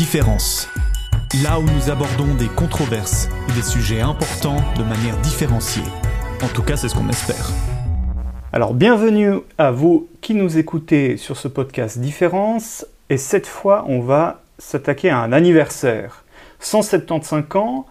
Différence. Là où nous abordons des controverses et des sujets importants de manière différenciée. En tout cas, c'est ce qu'on espère. Alors, bienvenue à vous qui nous écoutez sur ce podcast Différence. Et cette fois, on va s'attaquer à un anniversaire. 175 ans.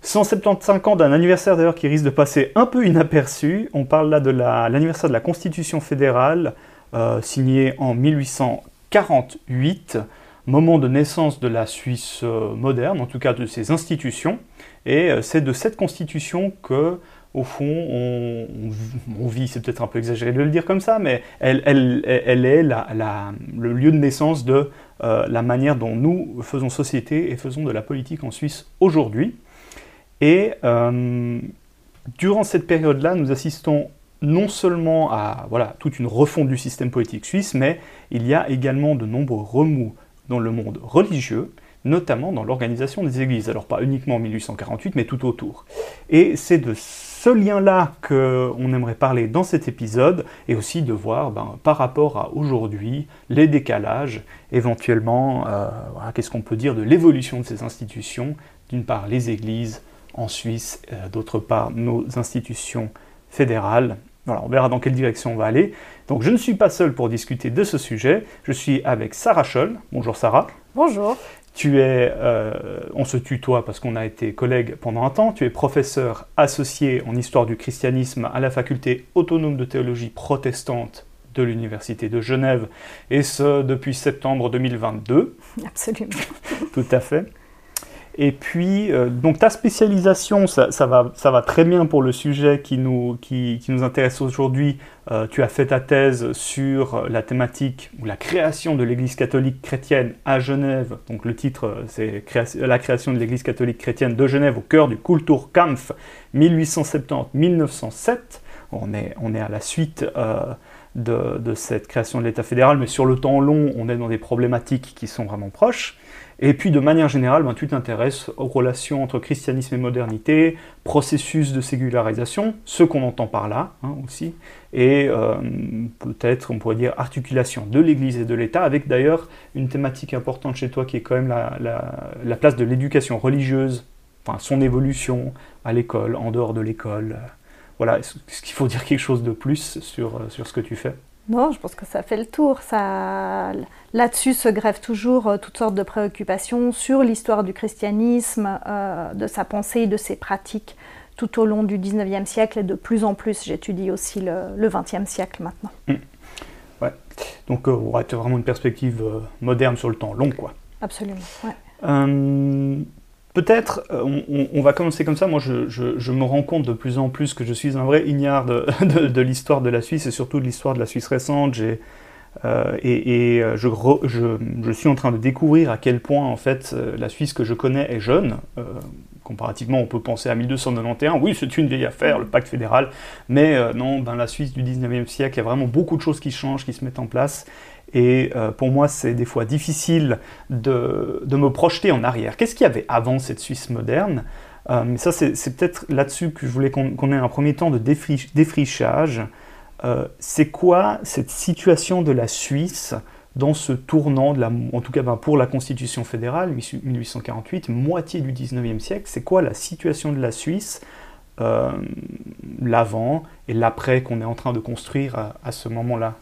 175 ans d'un anniversaire d'ailleurs qui risque de passer un peu inaperçu. On parle là de l'anniversaire de la Constitution fédérale, euh, signée en 1848 moment de naissance de la Suisse euh, moderne, en tout cas de ses institutions. Et euh, c'est de cette constitution que, au fond, on, vit, c'est peut-être un peu exagéré de le dire comme ça, mais elle, est le lieu de naissance de euh, la manière dont nous faisons société et faisons de la politique en Suisse aujourd'hui. Et durant cette période-là, nous assistons non seulement à voilà, toute une refonte du système politique suisse, mais il y a également de nombreux remous dans le monde religieux, notamment dans l'organisation des églises. Alors pas uniquement en 1848, mais tout autour. Et c'est de ce lien-là qu'on aimerait parler dans cet épisode, et aussi de voir ben, par rapport à aujourd'hui les décalages, éventuellement, euh, qu'est-ce qu'on peut dire de l'évolution de ces institutions, d'une part les églises en Suisse, euh, d'autre part nos institutions fédérales, voilà, on verra dans quelle direction on va aller. Donc je ne suis pas seul pour discuter de ce sujet. Je suis avec Sarah Scholl. Bonjour Sarah. Bonjour. Tu es, euh, on se tutoie parce qu'on a été collègues pendant un temps. Tu es professeur associé en histoire du christianisme à la faculté autonome de théologie protestante de l'Université de Genève, et ce depuis septembre 2022. Absolument. Tout à fait. Et puis, euh, donc ta spécialisation, ça, va, très bien pour le sujet qui nous, intéresse aujourd'hui. Euh, tu as fait ta thèse sur la thématique ou la création de l'Église catholique chrétienne à Genève. Donc le titre, euh, c'est La création de l'Église catholique chrétienne de Genève au cœur du Kulturkampf 1870-1907. On est, à la suite de cette création de l'État fédéral, mais sur le temps long, on est dans des problématiques qui sont vraiment proches. Et puis de manière générale, ben, tu t'intéresses aux relations entre christianisme et modernité, processus de sécularisation, ce qu'on entend par là hein, aussi, et euh, peut-être on pourrait dire articulation de l'Église et de l'État, avec d'ailleurs une thématique importante chez toi qui est quand même la, place de l'éducation religieuse, enfin son évolution à l'école, en dehors de l'école. Voilà, est-ce qu'il faut dire quelque chose de plus sur, sur ce que tu fais? Non, je pense que ça fait le tour. Ça... Là-dessus se grèvent toujours euh, toutes sortes de préoccupations sur l'histoire du christianisme, euh, de sa pensée, de ses pratiques tout au long du 19e siècle et de plus en plus. J'étudie aussi le, 20e siècle maintenant. Mmh. Ouais. Donc, euh, on vraiment une perspective moderne sur le temps long, quoi. Absolument, Peut-être, on, va commencer comme ça. Moi, je, me rends compte de plus en plus que je suis un vrai ignare de, l'histoire de la Suisse et surtout de l'histoire de la Suisse récente. Euh, et, euh, je, suis en train de découvrir à quel point en fait euh, la Suisse que je connais est jeune. comparativement, on peut penser à 1291, oui, c'est une vieille affaire, le pacte fédéral, mais non, ben, la Suisse du 19e siècle, il y a vraiment beaucoup de choses qui changent, qui se mettent en place, et pour moi, c'est des fois difficile de, de, me projeter en arrière. Qu'est-ce qu'il y avait avant cette Suisse moderne? Mais ça, c'est peut-être là-dessus que je voulais qu'on ait un premier temps de défrichage. Euh, c'est quoi cette situation de la Suisse dans ce tournant, de la, en tout cas ben, pour la Constitution fédérale, 1848, moitié du 19e siècle, c'est quoi la situation de la Suisse, euh, l'avant et l'après qu'on est en train de construire à ce moment-là?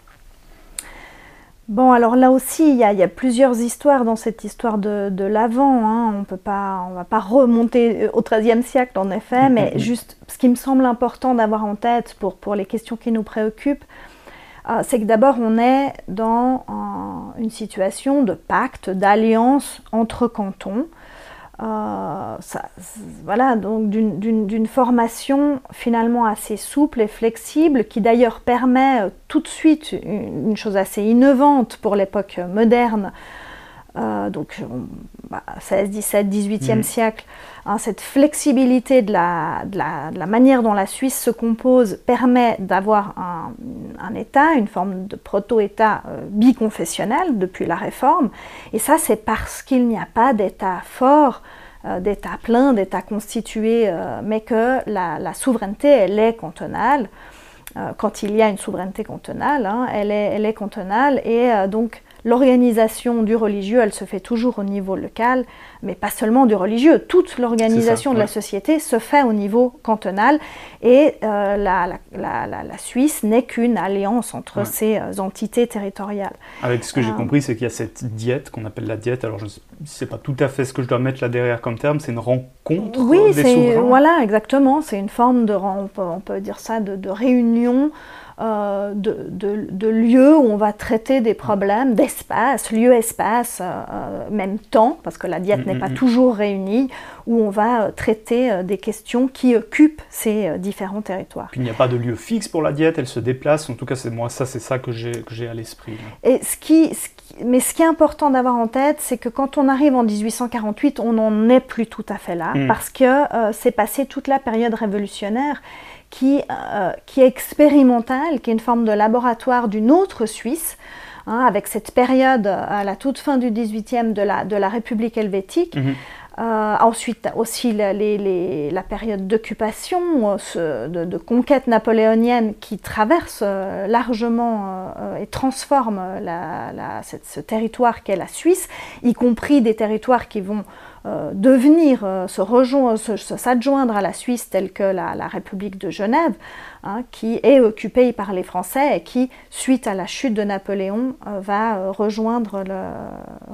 Bon, alors là aussi, il y, a, plusieurs histoires dans cette histoire de, l'avant. Hein. On peut pas, on va pas remonter au XIIIe siècle, en effet, mais juste ce qui me semble important d'avoir en tête pour, pour les questions qui nous préoccupent, euh, c'est que d'abord, on est dans une situation de pacte, d'alliance entre cantons. Euh, voilà, donc d'une formation finalement assez souple et flexible, qui d'ailleurs permet tout de suite une, chose assez innovante pour l'époque moderne, euh, donc 16, 17, 18e siècle, hein, cette flexibilité de la, de, la, de la, manière dont la Suisse se compose permet d'avoir un, un, État, une forme de proto-État biconfessionnel depuis la Réforme, et ça c'est parce qu'il n'y a pas d'État fort euh, d'États pleins, d'États constitués, euh, mais que la, souveraineté, elle est cantonale. Euh, quand il y a une souveraineté cantonale, hein, elle, est, elle, est, cantonale. Et donc l'organisation du religieux, elle se fait toujours au niveau local, mais pas seulement du religieux. Toute l'organisation de la société se fait au niveau cantonal et euh, la, Suisse n'est qu'une alliance entre ces euh, entités territoriales. Avec ce que j'ai euh, compris, c'est qu'il y a cette diète qu'on appelle la diète. Alors je ne sais pas tout à fait ce que je dois mettre là derrière comme terme, c'est une rencontre oui, des souverains. Voilà, exactement. C'est une forme de, on peut, on peut dire ça, de, de réunion euh, de, lieux où on va traiter des problèmes, d'espace, lieu-espace, euh, même temps, parce que la diète n'est pas toujours réunie, où on va euh, traiter des questions qui occupent ces différents territoires. Puis il n'y a pas de lieu fixe pour la diète, elle se déplace, en tout cas c'est moi, ça c'est ça que j'ai à l'esprit. Et ce qui, mais ce qui est important d'avoir en tête, c'est que quand on arrive en 1848, on n'en est plus tout à fait là, mm. parce que c'est passé toute la période révolutionnaire qui, euh, qui est expérimentale, qui est une forme de laboratoire d'une autre Suisse, hein, avec cette période à la toute fin du 18e de la, de la République helvétique. Mhm. Euh, ensuite aussi la, les, la période d'occupation, euh, de, de, conquête napoléonienne qui traverse largement et transforme la, ce territoire qu'est la Suisse, y compris des territoires qui vont euh, devenir, euh, se rejoindre, s'adjoindre à la Suisse telle que la, République de Genève, hein, qui est occupée par les Français et qui, suite à la chute de Napoléon, euh, va rejoindre, le,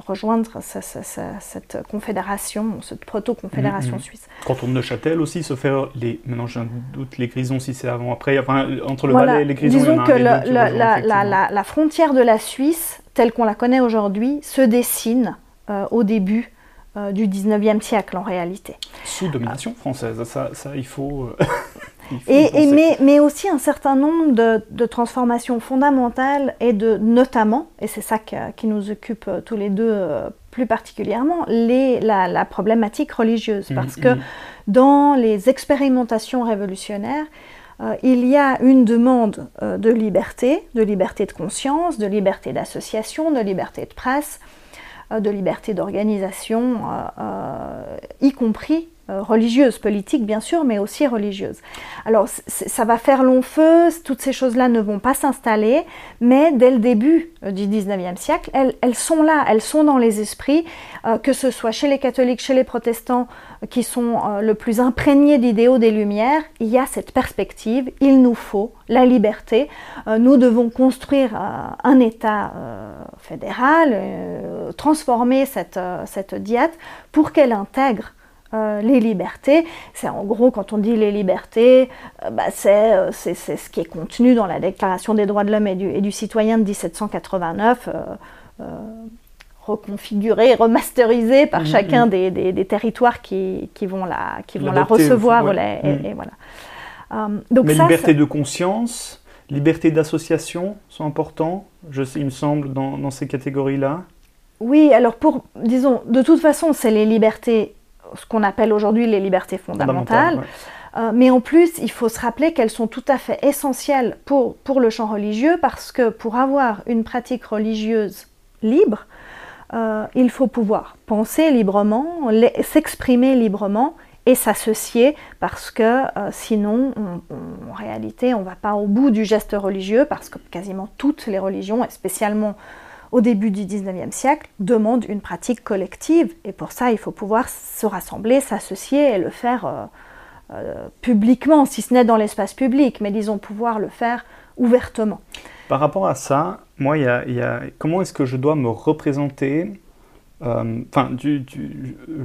rejoindre cette confédération, cette proto-confédération mm, mm. suisse. Quand on Neuchâtel aussi se fait les, maintenant j'ai un doute, les Grisons si c'est avant, après, enfin, entre le Valais et les Grisons. Disons que la, la, frontière de la Suisse, telle qu'on la connaît aujourd'hui, se dessine au début euh, du 19e siècle en réalité. Sous domination française, ça, ça il faut... Euh, et, mais, mais, aussi un certain nombre de, de, transformations fondamentales et de notamment, et c'est ça qui nous occupe euh, tous les deux plus particulièrement, les, la, problématique religieuse. Parce mmh, que mmh. dans les expérimentations révolutionnaires, il y a une demande de liberté, de liberté de conscience, de liberté d'association, de liberté de presse, de liberté d'organisation, euh, euh, y compris religieuse, politique bien sûr, mais aussi religieuse. Alors ça va faire long feu, toutes ces choses-là ne vont pas s'installer, mais dès le début du 19e siècle, elles, sont là, elles sont dans les esprits, que ce soit chez les catholiques, chez les protestants, qui sont le plus imprégnés d'idéaux des Lumières, il y a cette perspective, il nous faut la liberté, nous devons construire un État fédérale, euh, transformer cette, euh, cette diète pour qu'elle intègre euh, les libertés. C'est en gros, quand on dit les libertés, bah, c'est, ce qui est contenu dans la Déclaration des droits de l'homme et du citoyen de 1789, reconfiguré, remasterisé par mm, chacun des, des, territoires qui, qui, vont la, qui vont la recevoir. Mm. et, voilà. donc Mais liberté de conscience, liberté d'association sont importants, je sais, il me semble, dans, ces catégories-là Oui, alors pour, disons, de toute façon, c'est les libertés, ce qu'on appelle aujourd'hui les libertés fondamentales. Euh, mais en plus, il faut se rappeler qu'elles sont tout à fait essentielles pour, pour le champ religieux parce que pour avoir une pratique religieuse libre, euh, il faut pouvoir penser librement, s'exprimer librement et s'associer parce que euh, sinon, en réalité, on ne va pas au bout du geste religieux parce que quasiment toutes les religions, et spécialement au début du 19e siècle, demandent une pratique collective et pour ça, il faut pouvoir se rassembler, s'associer et le faire euh, publiquement, si ce n'est dans l'espace public, mais disons pouvoir le faire ouvertement. Par rapport à ça, moi, il y a, comment est-ce que je dois me représenter euh, enfin,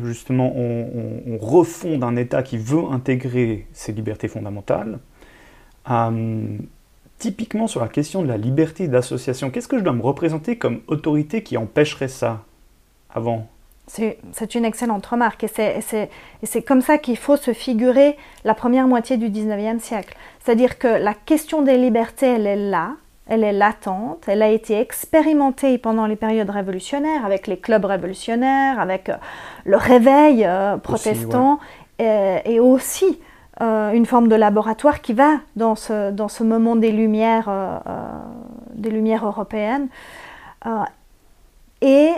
justement, on, refonde un État qui veut intégrer ses libertés fondamentales. Euh, typiquement sur la question de la liberté d'association, qu'est-ce que je dois me représenter comme autorité qui empêcherait ça avant? C'est une excellente remarque et c'est comme ça qu'il faut se figurer la première moitié du 19e siècle. C'est-à-dire que la question des libertés, elle est là, elle est latente, elle a été expérimentée pendant les périodes révolutionnaires, avec les clubs révolutionnaires, avec euh, le réveil euh, protestant, et, aussi euh, une forme de laboratoire qui va dans ce, dans ce moment des lumières, des lumières européennes. et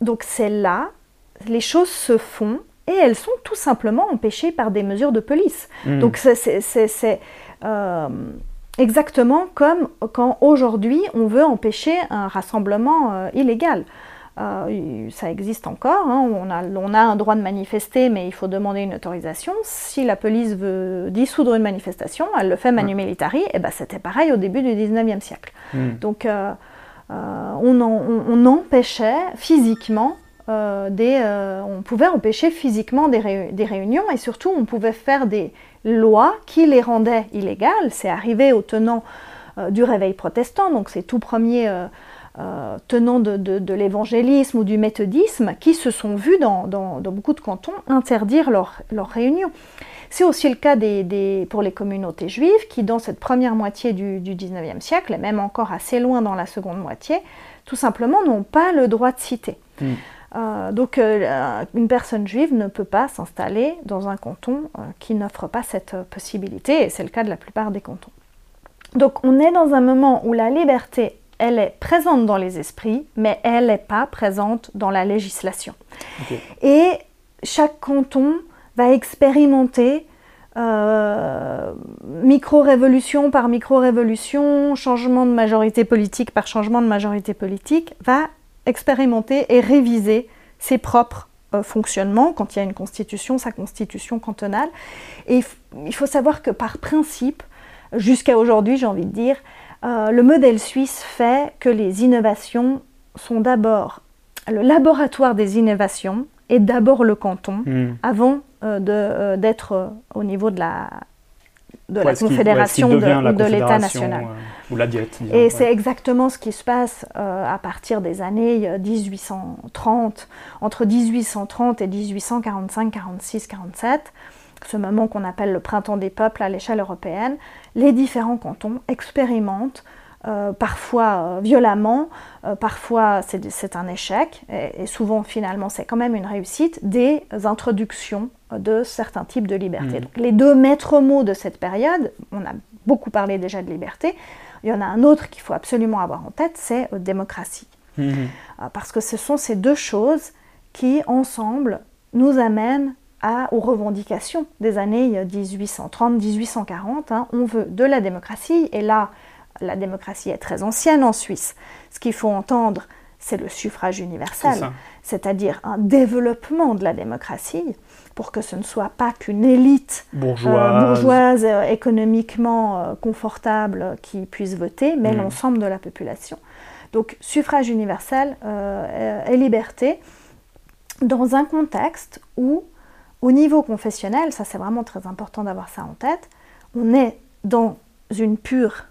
donc c'est là, les choses se font, et elles sont tout simplement empêchées par des mesures de police. Mmh. Donc c'est exactement comme quand aujourd'hui on veut empêcher un rassemblement illégal. Euh, ça existe encore, hein. on, a, on, a, un droit de manifester, mais il faut demander une autorisation. Si la police veut dissoudre une manifestation, elle le fait manu militari, et ben c'était pareil au début du 19e siècle. Hmm. Donc euh, euh, on, empêchait physiquement des, on pouvait empêcher physiquement des, des, réunions et surtout on pouvait faire des lois qui les rendaient illégales. C'est arrivé au tenant du réveil protestant, donc c'est tout premier euh, tenants de, l'évangélisme ou du méthodisme qui se sont vus dans, beaucoup de cantons interdire leurs leur réunions. C'est aussi le cas pour les communautés juives qui, dans cette première moitié du, du 19e siècle, et même encore assez loin dans la seconde moitié, tout simplement n'ont pas le droit de citer. Hmm. Euh, donc euh, une personne juive ne peut pas s'installer dans un canton qui n'offre pas cette possibilité, et c'est le cas de la plupart des cantons. Donc on est dans un moment où la liberté elle est présente dans les esprits, mais elle n'est pas présente dans la législation. Et chaque canton va expérimenter euh, micro-révolution par micro-révolution, changement de majorité politique par changement de majorité politique, va expérimenter et réviser ses propres euh, fonctionnements quand il y a une constitution, sa constitution cantonale. Et il faut savoir que par principe, jusqu'à aujourd'hui, j'ai envie de dire, euh, le modèle suisse fait que les innovations sont d'abord le laboratoire des innovations est d'abord le canton hmm. avant euh, euh, d'être au niveau de la, de la confédération de, l'État national. ou la diète. Et c'est exactement ce qui se passe à partir des années 1830, entre 1830 et 1845, 46, 47 ce moment qu'on appelle le printemps des peuples à l'échelle européenne, les différents cantons expérimentent, euh, parfois euh, violemment, euh, parfois c'est un échec, et, souvent finalement c'est quand même une réussite, des introductions de certains types de liberté. Mmh. les deux maîtres mots de cette période, on a beaucoup parlé déjà de liberté, il y en a un autre qu'il faut absolument avoir en tête, c'est démocratie. Mmh. parce que ce sont ces deux choses qui, ensemble, nous amènent aux revendications des années 1830-1840. Hein. On veut de la démocratie, et là, la démocratie est très ancienne en Suisse. Ce qu'il faut entendre, c'est le suffrage universel, c'est-à-dire un développement de la démocratie pour que ce ne soit pas qu'une élite euh, bourgeoise, euh, économiquement euh, confortable qui puisse voter, mais mm. l'ensemble de la population. Donc suffrage universel et liberté dans un contexte où au niveau confessionnel, ça c'est vraiment très important d'avoir ça en tête, on est dans une pure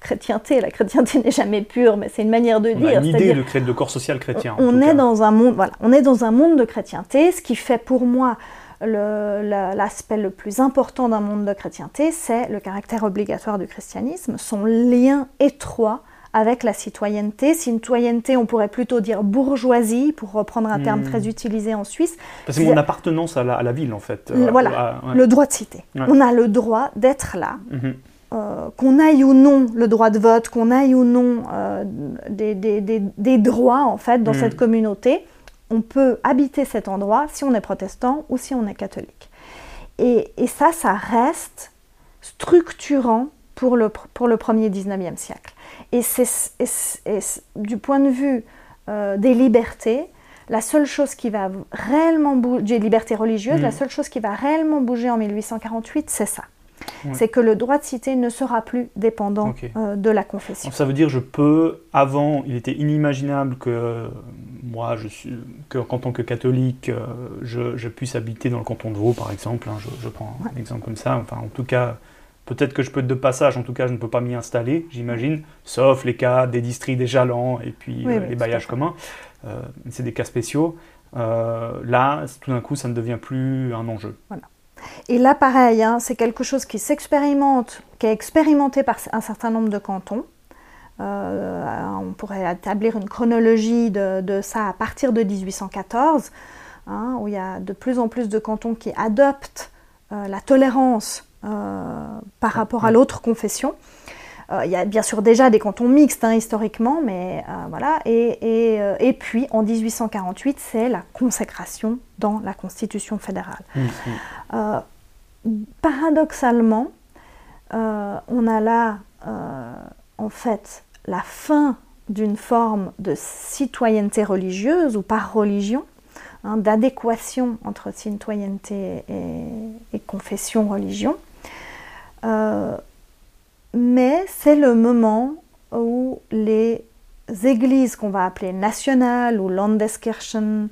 chrétienté. La chrétienté n'est jamais pure, mais c'est une manière de dire. une idée de, de, corps social chrétien. On est dans un monde, voilà, on est dans un monde de chrétienté. Ce qui fait pour moi l'aspect le, le, plus important d'un monde de chrétienté, c'est le caractère obligatoire du christianisme, son lien étroit avec la citoyenneté. Citoyenneté, on pourrait plutôt dire bourgeoisie, pour reprendre un terme hmm. très utilisé en Suisse. C'est mon appartenance à la, ville, en fait. Euh, voilà, le droit de citer. On a le droit d'être là. Mhm. Euh, qu'on aille ou non le droit de vote, qu'on aille ou non euh, des, des, des, droits en fait dans hmm. cette communauté, on peut habiter cet endroit si on est protestant ou si on est catholique. Et, et ça, ça reste structurant pour le, pour le premier 19e siècle. Et, c'est, du point de vue euh, des libertés, la seule chose qui va réellement bouger, des libertés religieuses, la mm. seule chose qui va réellement bouger en 1848, c'est ça. C'est que le droit de cité ne sera plus dépendant euh, de la confession. ça veut dire je peux, avant, il était inimaginable que moi, je suis, que, en tant que catholique, euh, je, puisse habiter dans le canton de Vaud, par exemple. Hein, je, je, prends un exemple comme ça. Enfin, en tout cas, Peut-être que je peux être de passage, en tout cas je ne peux pas m'y installer, j'imagine, sauf les cas des districts des Jalans et puis euh, les bailliages communs. Euh, c'est des cas spéciaux. Euh, là, tout d'un coup, ça ne devient plus un enjeu. Voilà. Et là, pareil, hein, c'est quelque chose qui s'expérimente, qui est expérimenté par un certain nombre de cantons. on pourrait établir une chronologie de, ça à partir de 1814, hein, où il y a de plus en plus de cantons qui adoptent la tolérance euh, par rapport à l'autre confession. Euh, il y a bien sûr déjà des cantons mixtes hein, historiquement, mais euh, voilà. Et, et, puis en 1848, c'est la consécration dans la Constitution fédérale. Mmh, mmh. paradoxalement, on a là, en fait, la fin d'une forme de citoyenneté religieuse ou par religion, hein, d'adéquation entre citoyenneté et, confession, religion. Euh, mais c'est le moment où les églises qu'on va appeler nationales ou Landeskirchen,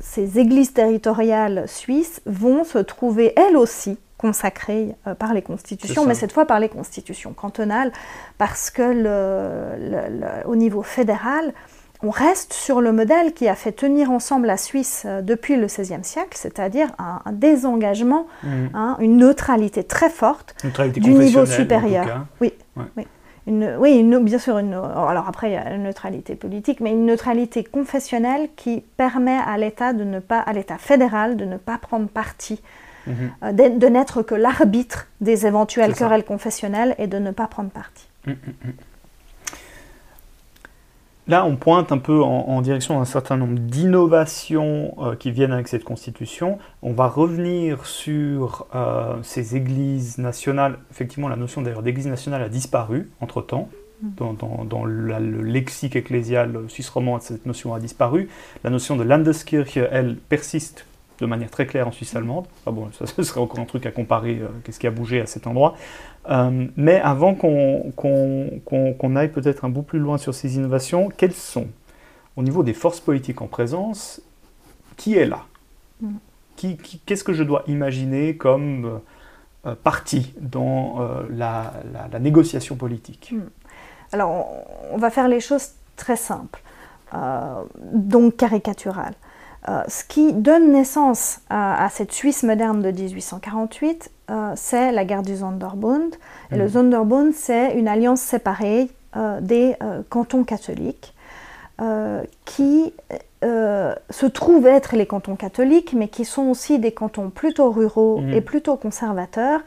ces églises territoriales suisses, vont se trouver elles aussi consacrées euh, par les constitutions, mais cette fois par les constitutions cantonales, parce que au niveau fédéral, on reste sur le modèle qui a fait tenir ensemble la Suisse euh, depuis le XVIe siècle, c'est-à-dire un, désengagement, mmh. hein, une neutralité très forte du niveau supérieur. Oui, oui. Une, oui bien sûr, une, alors après il y a une neutralité politique, mais une neutralité confessionnelle qui permet à l'État de ne pas, à l'État fédéral de ne pas prendre parti Mhm. Euh, de, n'être que l'arbitre des éventuelles querelles confessionnelles et de ne pas prendre parti. Mm, mm, mm. Là, on pointe un peu en, direction d'un certain nombre d'innovations euh, qui viennent avec cette constitution. On va revenir sur euh, ces églises nationales. Effectivement, la notion d'ailleurs d'église nationale a disparu entre-temps. Dans, le lexique ecclésial suisse romand, cette notion a disparu. La notion de Landeskirche, elle, persiste de manière très claire en Suisse allemande. bon, ça, ce serait encore un truc à comparer, euh, qu'est-ce qui a bougé à cet endroit. Euh, mais avant qu'on aille peut-être un bout plus loin sur ces innovations, quelles sont, au niveau des forces politiques en présence, qui est là? Mm. Qu'est-ce que je dois imaginer comme euh, partie dans la, négociation politique? Mm. Alors, on va faire les choses très simples, donc caricaturales. Euh, ce qui donne naissance à, cette Suisse moderne de 1848, euh, c'est la guerre du Sonderbund. Et le mhm. Sonderbund, c'est une alliance séparée euh, des cantons catholiques qui se trouvent être les cantons catholiques, mais qui sont aussi des cantons plutôt ruraux mhm. et plutôt conservateurs,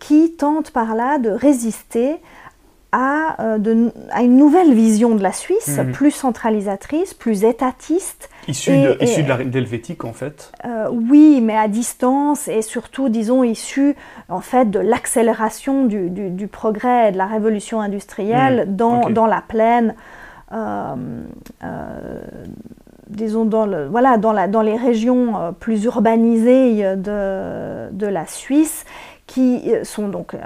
qui tentent par là de résister à, à, une nouvelle vision de la Suisse, mhm. plus centralisatrice, plus étatiste, Issu de, l'helvétique en fait. euh, Oui, mais à distance et surtout, disons, issu en fait de l'accélération du, progrès et de la révolution industrielle hmm, dans, la plaine, euh, euh, disons, dans, le, voilà, dans, la, dans les régions plus urbanisées de, de la Suisse qui sont donc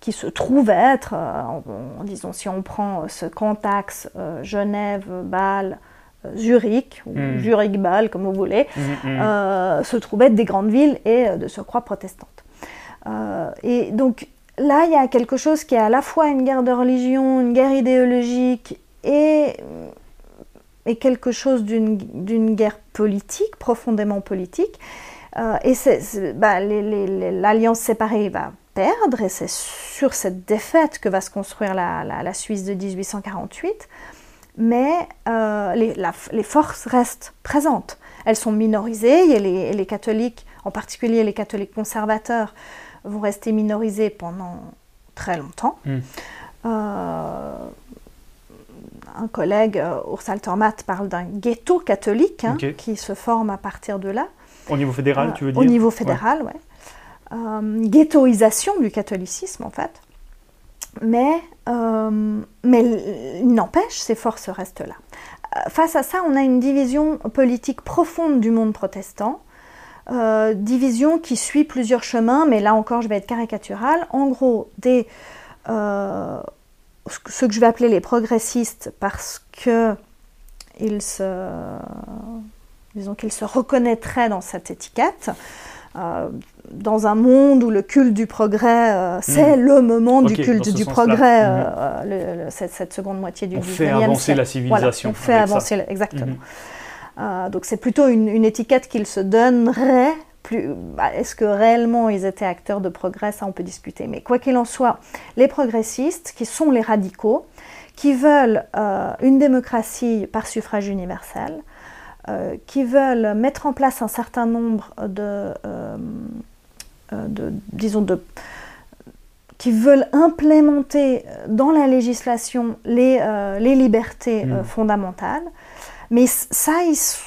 qui se trouvent être, disons, si on prend ce grand axe Genève, Bâle, Zurich, ou mm. Zurich-Bâle, comme vous voulez, mm, mm, euh, se trouvaient être des grandes villes et euh, de surcroît protestantes. Euh, et donc là, il y a quelque chose qui est à la fois une guerre de religion, une guerre idéologique et, et quelque chose d'une guerre politique, profondément politique. et bah, l'alliance séparée va perdre, et c'est sur cette défaite que va se construire la, la, la Suisse de 1848 mais euh, les, forces restent présentes. Elles sont minorisées et les, catholiques, en particulier les catholiques conservateurs, vont rester minorisés pendant très longtemps. Hmm. Euh, un collègue, euh, Urs Altermatt, parle d'un ghetto catholique hein, qui se forme à partir de là. Au niveau fédéral, tu veux dire? Au niveau fédéral, oui. Ghettoisation du catholicisme, en fait. Mais, euh, mais n'empêche, ces forces restent là. Euh, face à ça, on a une division politique profonde du monde protestant, euh, division qui suit plusieurs chemins, mais là encore je vais être caricatural. En gros, des, ce que je vais appeler les progressistes parce que ils se, disons qu'ils se reconnaîtraient dans cette étiquette. Euh, dans un monde où le culte du progrès, euh, c'est hmm. le moment du culte du progrès, euh, hmm. cette, seconde moitié du on fait avancer la civilisation. on fait avancer, exactement. Hmm. donc c'est plutôt une, étiquette qu'ils se donneraient. Bah, est-ce que réellement ils étaient acteurs de progrès Ça, on peut discuter. Mais quoi qu'il en soit, les progressistes, qui sont les radicaux, qui veulent une démocratie par suffrage universel, euh, qui veulent mettre en place un certain nombre de, euh, euh, de disons, de, qui veulent implémenter dans la législation les, les libertés hmm. fondamentales. Mais ça,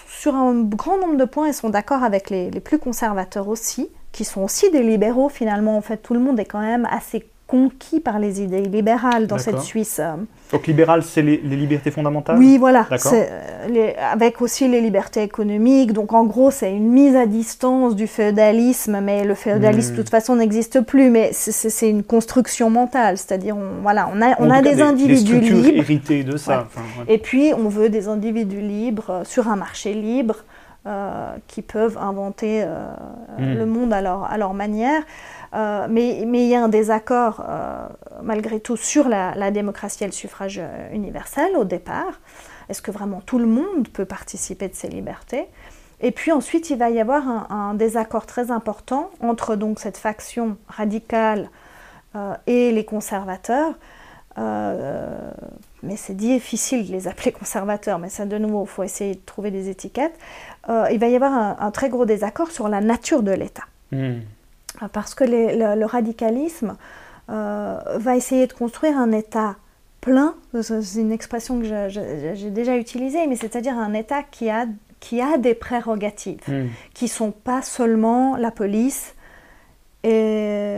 sur un grand nombre de points, ils sont d'accord avec les, les, plus conservateurs aussi, qui sont aussi des libéraux finalement. En fait, tout le monde est quand même assez conquis par les idées libérales dans cette Suisse. Donc libéral, c'est les, libertés fondamentales Oui, voilà. Euh, avec aussi les libertés économiques. Donc en gros, c'est une mise à distance du féodalisme, mais le féodalisme de hmm. toute façon n'existe plus. Mais c'est une construction mentale, c'est-à-dire on, voilà, on a, on a des, individus libres. hérités de ça. Et puis on veut des individus libres euh, sur un marché libre. Euh, qui peuvent inventer hmm. le monde à leur, à leur manière. Euh, mais, il y a un désaccord, euh, malgré tout, sur la, démocratie et le suffrage euh, universel au départ. Est-ce que vraiment tout le monde peut participer de ces libertés? Et puis ensuite, il va y avoir un, désaccord très important entre donc cette faction radicale et les conservateurs. mais c'est difficile de les appeler conservateurs, mais ça de nouveau, il faut essayer de trouver des étiquettes. Il va y avoir un, très gros désaccord sur la nature de l'État. Hmm parce que le, radicalisme euh, va essayer de construire un État plein, c'est une expression que j'ai déjà utilisée, mais c'est-à-dire un État qui a, qui a des prérogatives, hmm. qui ne sont pas seulement la police et,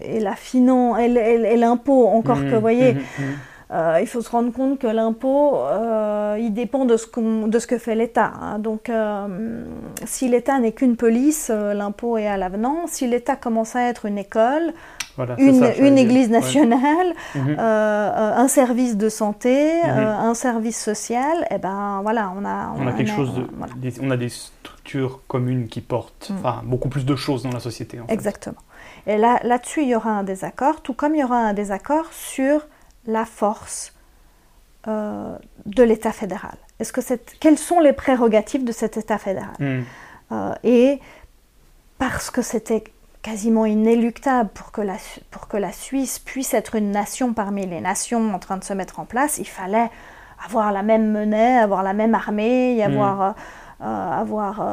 et la finance et, l'impôt, encore hmm. que, vous voyez. Euh, il faut se rendre compte que l'impôt, euh, il dépend de ce, de ce que fait l'État. Hein. Donc, euh, si l'État n'est qu'une police, l'impôt est à l'avenant. Si l'État commence à être une école, une, église nationale, mhm. un service de santé, mhm. un service social, et eh ben voilà, on a, on, a quelque chose de, des, on a des structures communes qui portent, mm. beaucoup plus de choses dans la société. Exactement. Et là, là-dessus, il y aura un désaccord, tout comme il y aura un désaccord sur la force euh, de l'État fédéral Est-ce que Quelles sont les prérogatives de cet État fédéral? Hmm. euh, Et parce que c'était quasiment inéluctable pour que, la, pour que la Suisse puisse être une nation parmi les nations en train de se mettre en place, il fallait avoir la même monnaie, avoir la même armée, y hmm. avoir... Euh, avoir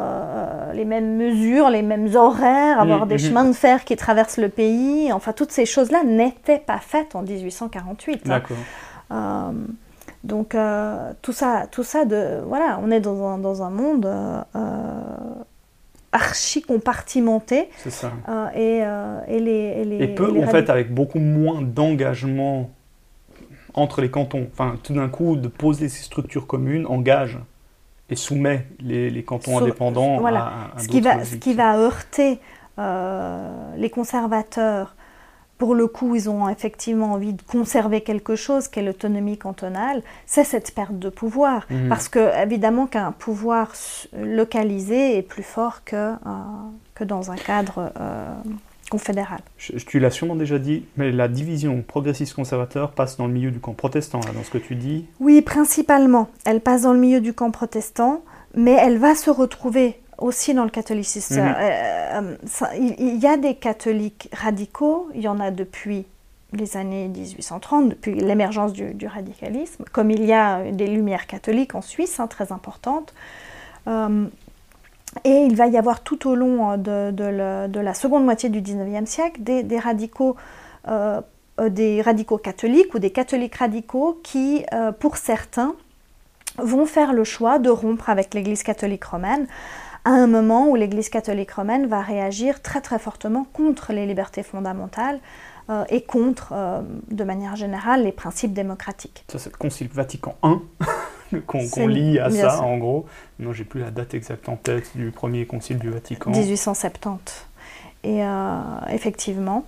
les mêmes mesures, les mêmes horaires, avoir hmm. des chemins de fer qui traversent le pays. Enfin, toutes ces choses-là n'étaient pas faites en 1848. Hein. D'accord. Euh, donc euh, tout ça, tout ça de voilà, on est dans un, dans un monde euh, archi compartimenté. C'est ça. et, et, les, et, peu, en fait, avec beaucoup moins d'engagement entre les cantons. Enfin, tout d'un coup, de poser ces structures communes engage et soumet les, les cantons indépendants à, à ce qui va, Ce qui va heurter les conservateurs pour le coup, ils ont effectivement envie de conserver quelque chose qui est l'autonomie cantonale, c'est cette perte de pouvoir. Mhm. Parce que, évidemment, qu'un pouvoir localisé est plus fort que, euh, que dans un cadre euh, confédéral. tu l'as sûrement déjà dit, mais la division progressiste-conservateur passe dans le milieu du camp protestant, dans ce que tu dis Oui, principalement. Elle passe dans le milieu du camp protestant, mais elle va se retrouver aussi dans le catholicisme. Mhm. Euh, euh, il y a des catholiques radicaux, il y en a depuis les années 1830, depuis l'émergence du, radicalisme, comme il y a des lumières catholiques en Suisse, hein, très importantes. Euh, et il va y avoir tout au long de, la seconde moitié du 19e siècle des, radicaux, des radicaux catholiques ou des catholiques radicaux qui, pour certains, vont faire le choix de rompre avec l'Église catholique romaine à un moment où l'Église catholique romaine va réagir très très fortement contre les libertés fondamentales euh, et contre, euh, de manière générale, les principes démocratiques. Ça, c'est le Concile Vatican I qu'on lit à ça, en gros. Non, j'ai plus la date exacte en tête du premier Concile du Vatican. 1870. Et euh, effectivement,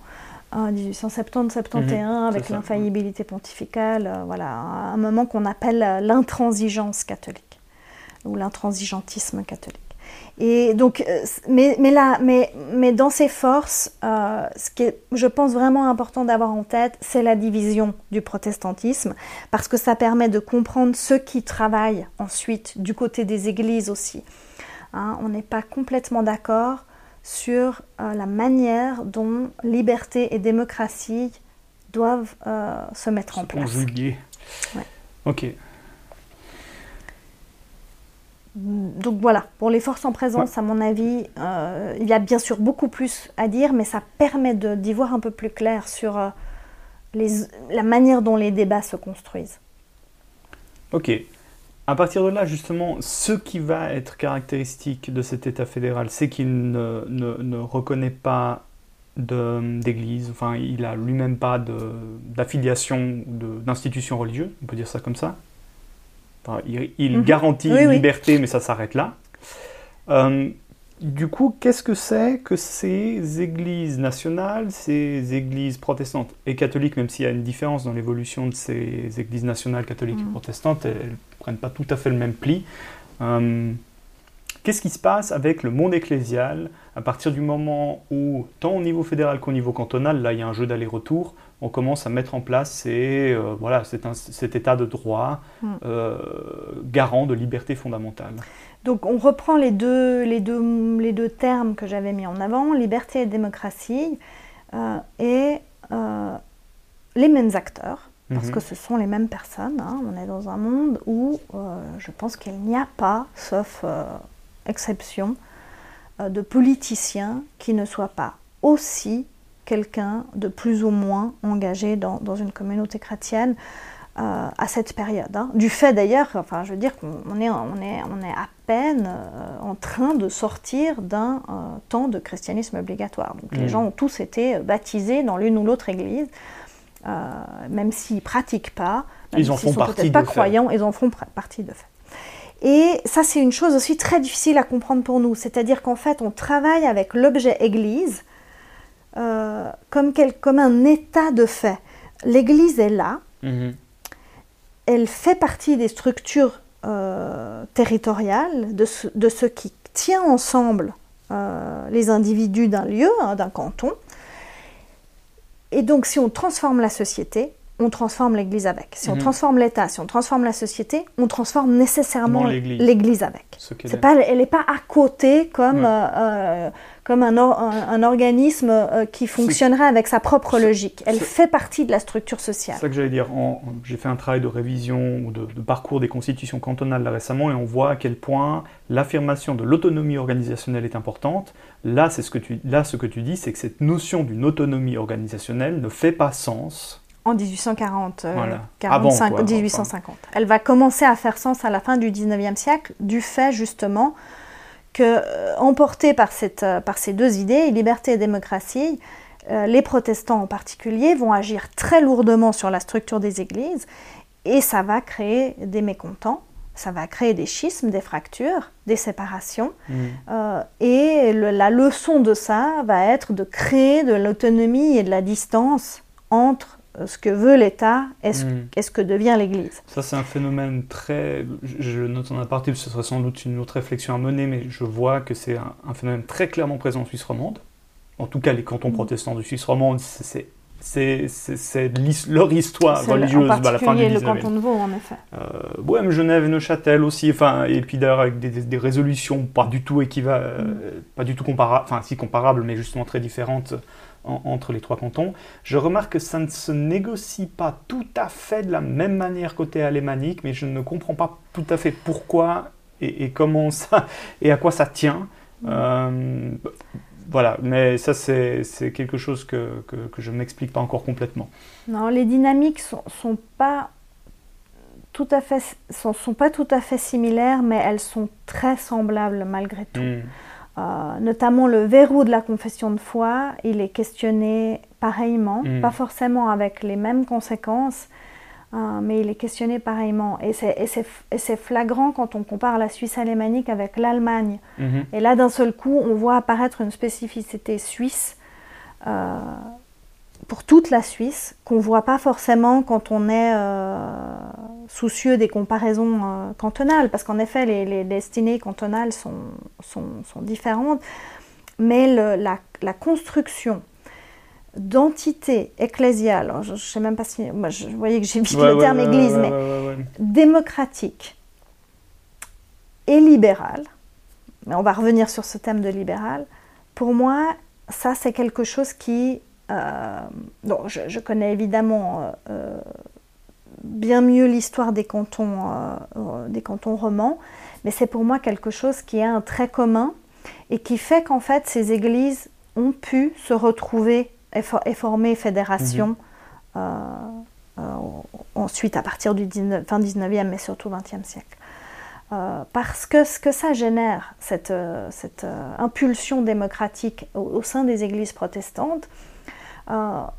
1870-71, avec l'infaillibilité pontificale, voilà, un moment qu'on appelle l'intransigeance catholique, ou l'intransigentisme catholique. Et donc, euh, mais, mais, là, mais, mais dans ces forces, euh, ce qui est, je pense, vraiment important d'avoir en tête, c'est la division du protestantisme, parce que ça permet de comprendre ceux qui travaillent ensuite du côté des églises aussi. Hein, on n'est pas complètement d'accord sur euh, la manière dont liberté et démocratie doivent se mettre en place. Ouais. Ok. Donc voilà, pour les forces en présence, à mon avis, euh, il y a bien sûr beaucoup plus à dire, mais ça permet d'y voir un peu plus clair sur euh, les, la manière dont les débats se construisent. Ok. à partir de là, justement, ce qui va être caractéristique de cet État fédéral, c'est qu'il ne, ne, reconnaît pas d'église, enfin, il a lui-même pas d'affiliation d'institution religieuse, on peut dire ça comme ça. Il, mhm. garantit une liberté, mais ça s'arrête là. Euh, du coup, qu'est-ce que c'est que ces églises nationales, ces églises protestantes? Et catholiques, même s'il y a une différence dans l'évolution de ces églises nationales catholiques et mm. protestantes, elles ne prennent pas tout à fait le même pli. Euh, qu'est-ce qui se passe avec le monde ecclésial à partir du moment où, tant au niveau fédéral qu'au niveau cantonal, là il y a un jeu d'aller-retour, on commence à mettre en place ces, euh, voilà, cet, état de droit mm. euh, garant de liberté fondamentale. Donc on reprend les deux, les deux, les deux termes que j'avais mis en avant, liberté et démocratie, euh, et euh, les mêmes acteurs, parce mhm. que ce sont les mêmes personnes. Hein. On est dans un monde où euh, je pense qu'il n'y a pas, sauf exception, de politiciens qui ne soient pas aussi quelqu'un de plus ou moins engagé dans, dans une communauté chrétienne. Euh, à cette période. Hein. Du fait d'ailleurs, enfin, je veux dire qu'on est, on est, on est à peine euh, en train de sortir d'un euh, temps de christianisme obligatoire. Donc les mm. gens ont tous été baptisés dans l'une ou l'autre église, même s'ils ne pratiquent pas, même ils en font sont partie pas croyants, ils en font partie de fait. Et ça, c'est une chose aussi très difficile à comprendre pour nous. C'est-à-dire qu'en fait, on travaille avec l'objet Église comme, comme un état de fait. L'Église est là, mm-hmm elle fait partie des structures euh, territoriales, de ce, qui tient ensemble euh, les individus d'un lieu, hein, d'un canton. Et donc si on transforme la société, on transforme l'Église avec. Si on mhm. transforme l'État, si on transforme la société, on transforme nécessairement l'Église avec. pas, elle n'est pas à côté comme, euh, euh, comme un, un, organisme euh, qui fonctionnerait avec sa propre logique. Elle fait partie de la structure sociale. C'est ça que j'allais dire. J'ai fait un travail de révision ou de, de, parcours des constitutions cantonales là, récemment et on voit à quel point l'affirmation de l'autonomie organisationnelle est importante. Là, ce que tu, là, ce que tu dis, c'est que cette notion d'une autonomie organisationnelle ne fait pas sens en 1840, 1850. Euh, Elle va commencer à faire sens à la fin du 19e siècle, du fait justement que, euh, emportés par, cette, euh, par ces deux idées, liberté et démocratie, les protestants en particulier vont agir très lourdement sur la structure des églises et ça va créer des mécontents, ça va créer des schismes, des fractures, des séparations. Mm. et la leçon de ça va être de créer de l'autonomie et de la distance entre ce que veut l'État et ce, hmm. ce, que devient l'Église? Ça, c'est un phénomène très. Je note en aparté, ce sera sans doute une autre réflexion à mener, mais je vois que c'est un, phénomène très clairement présent en Suisse romande. En tout cas, les cantons hmm. protestants de Suisse romande, c'est leur histoire religieuse à la fin du 19e. le canton de Vaud, en effet. Euh, mais Genève et Neuchâtel aussi, enfin, et puis d'ailleurs avec des, des, résolutions pas du tout équivalentes, euh, hmm. pas du tout comparables, enfin si comparables, mais justement très différentes entre les trois cantons. Je remarque que ça ne se négocie pas tout à fait de la même manière côté alémanique, mais je ne comprends pas tout à fait pourquoi et, comment ça et à quoi ça tient. Euh, voilà, mais ça c'est quelque chose que, que, je ne m'explique pas encore complètement. Non, les dynamiques sont, sont pas tout à fait sont, sont, pas tout à fait similaires, mais elles sont très semblables malgré tout. Hmm. Euh, notamment le verrou de la confession de foi, il est questionné pareillement, mm. pas forcément avec les mêmes conséquences, euh, mais il est questionné pareillement. Et c'est flagrant quand on compare la Suisse alémanique avec l'Allemagne. Mm-hmm. Et là, d'un seul coup, on voit apparaître une spécificité suisse. Euh, pour toute la Suisse, qu'on ne voit pas forcément quand on est soucieux des comparaisons euh, cantonales, parce qu'en effet, les, destinées cantonales sont, sont, différentes, mais la, construction d'entités ecclésiales, je ne sais même pas si, moi, je, voyais que j'ai mis le terme église, mais démocratique et libérale, mais on va revenir sur ce thème de libéral, pour moi, ça c'est quelque chose qui... Euh, je, connais évidemment euh, bien mieux l'histoire des cantons, euh, euh, des cantons romans, mais c'est pour moi quelque chose qui est un trait commun et qui fait qu'en fait ces églises ont pu se retrouver et, former fédération mhm. euh, ensuite à partir du fin 19e mais surtout 20e siècle. parce que ce que ça génère, cette, cette impulsion démocratique au, sein des églises protestantes,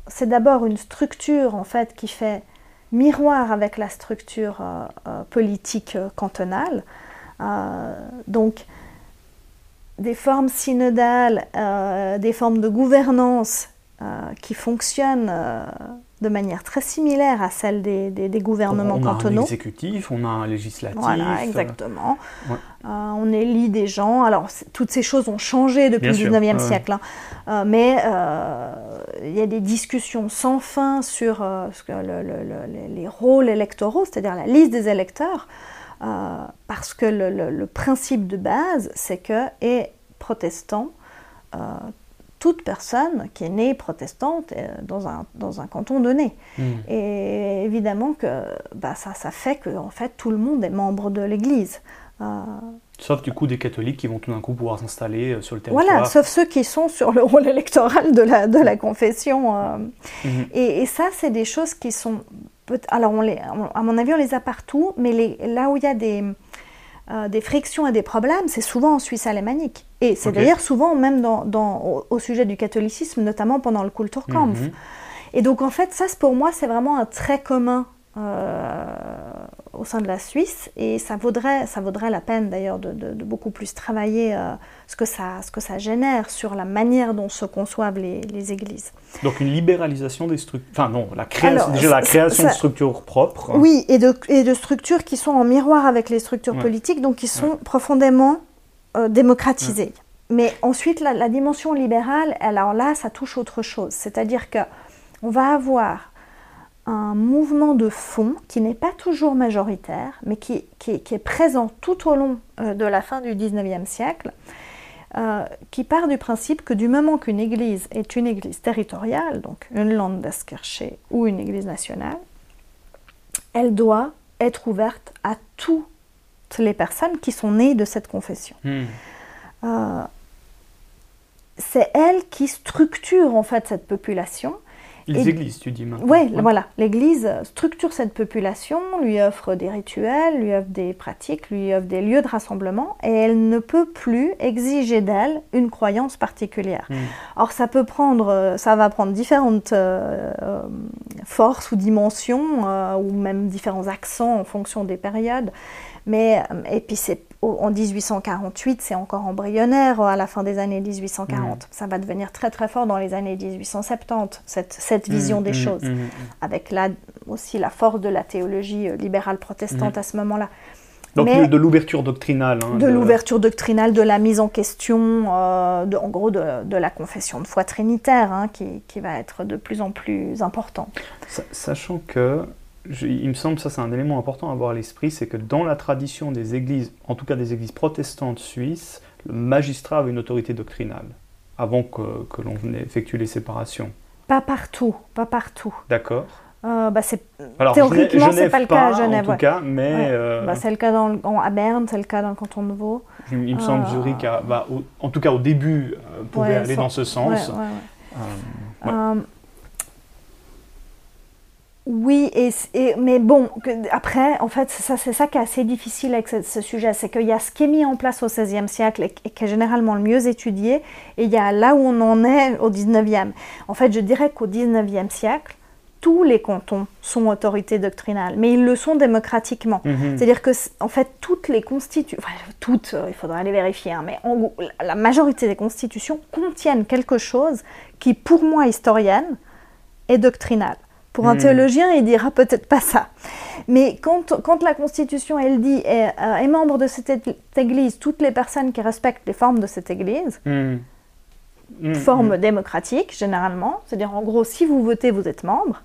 c'est d'abord une structure en fait qui fait miroir avec la structure politique cantonale. donc des formes synodales, euh, des formes de gouvernance euh, qui fonctionnent euh, de manière très similaire à celle des, gouvernements cantonaux. On a un exécutif, on a un législatif. Voilà, exactement. on élit des gens. Alors, toutes ces choses ont changé depuis le 19e siècle. Hein. mais il y a des discussions sans fin sur les rôles électoraux, c'est-à-dire la liste des électeurs. Euh, parce que le, principe de base, c'est que, et protestant, euh, toute personne qui est née protestante dans un, dans un canton donné. Hmm. Et évidemment que bah, ça, ça fait que en fait, tout le monde est membre de l'Église. Euh, sauf du coup des catholiques qui vont tout d'un coup pouvoir s'installer sur le territoire. Voilà, sauf ceux qui sont sur le rôle électoral de la, de la confession. Hmm. et, et, ça, c'est des choses qui sont alors, on les, à mon avis, on les a partout, mais là où il y a des, euh, des frictions et des problèmes, c'est souvent en Suisse alémanique. Et c'est d'ailleurs souvent même dans, au, sujet du catholicisme, notamment pendant le Kulturkampf. Mhm. Et donc, en fait, ça, pour moi, c'est vraiment un trait commun euh, au sein de la Suisse et ça vaudrait, ça vaudrait la peine d'ailleurs de, beaucoup plus travailler euh, ce, que ça, ce que ça génère sur la manière dont se conçoivent les, églises. Donc une libéralisation des structures, enfin non, la création, déjà la création de structures propres. Oui, et de, et de structures qui sont en miroir avec les structures politiques, donc qui sont profondément euh, démocratisées. Mais ensuite, la, la, dimension libérale, alors là, ça touche autre chose. C'est-à-dire que on va avoir un mouvement de fond qui n'est pas toujours majoritaire, mais qui, qui, est présent tout au long euh, de la fin du 19e siècle, euh, qui part du principe que du moment qu'une église est une église territoriale, donc une Landeskirche ou une église nationale, elle doit être ouverte à toutes les personnes qui sont nées de cette confession. Hmm. Euh, c'est elle qui structure en fait cette population les églises, tu dis maintenant. Oui, voilà. L'Église structure cette population, lui offre des rituels, lui offre des pratiques, lui offre des lieux de rassemblement, et elle ne peut plus exiger d'elle une croyance particulière. Hmm. Or, ça peut prendre, ça va prendre différentes euh, euh, forces ou dimensions, euh, ou même différents accents en fonction des périodes. Mais, et puis c'est en 1848, c'est encore embryonnaire à la fin des années 1840. Mm. Ça va devenir très très fort dans les années 1870, cette, cette mm, vision des mm, choses, avec là aussi la force de la théologie euh, libérale protestante à ce moment-là. Donc de l'ouverture doctrinale. Hein, de, l'ouverture doctrinale, de la mise en question, euh, de, en gros, de, de, la confession de foi trinitaire, hein, qui, qui, va être de plus en plus important. Sachant que il me semble, ça c'est un élément important à avoir à l'esprit, c'est que dans la tradition des églises, en tout cas des églises protestantes suisses, le magistrat avait une autorité doctrinale, avant que, que l'on effectue les séparations. Pas partout, pas partout. D'accord. Euh, bah théoriquement, c'est pas le cas à Genève. En tout cas, mais. Euh, bah, c'est le cas dans, à Berne, c'est le cas dans le canton de Vaud. Il, me semble que euh, Zurich, bah, en tout cas au début, pouvait aller dans ce sens. Oui, et, mais bon, après, en fait, ça, c'est ça qui est assez difficile avec ce, sujet, c'est qu'il y a ce qui est mis en place au XVIe siècle et, qui est généralement le mieux étudié, et il y a là où on en est au XIXe. En fait, je dirais qu'au XIXe siècle, tous les cantons sont autorités doctrinales, mais ils le sont démocratiquement. Mhm. C'est-à-dire que, en fait, toutes les constitutions, enfin, toutes, euh, il faudra aller vérifier, hein, mais en, la majorité des constitutions contiennent quelque chose qui, pour moi, historienne, est doctrinal. Pour un hmm. théologien, il dira peut-être pas ça. Mais quand, quand, la Constitution, elle dit, est, euh, membre de cette Église, toutes les personnes qui respectent les formes de cette Église, hmm. Hmm. forme démocratique généralement, c'est-à-dire en gros, si vous votez, vous êtes membre,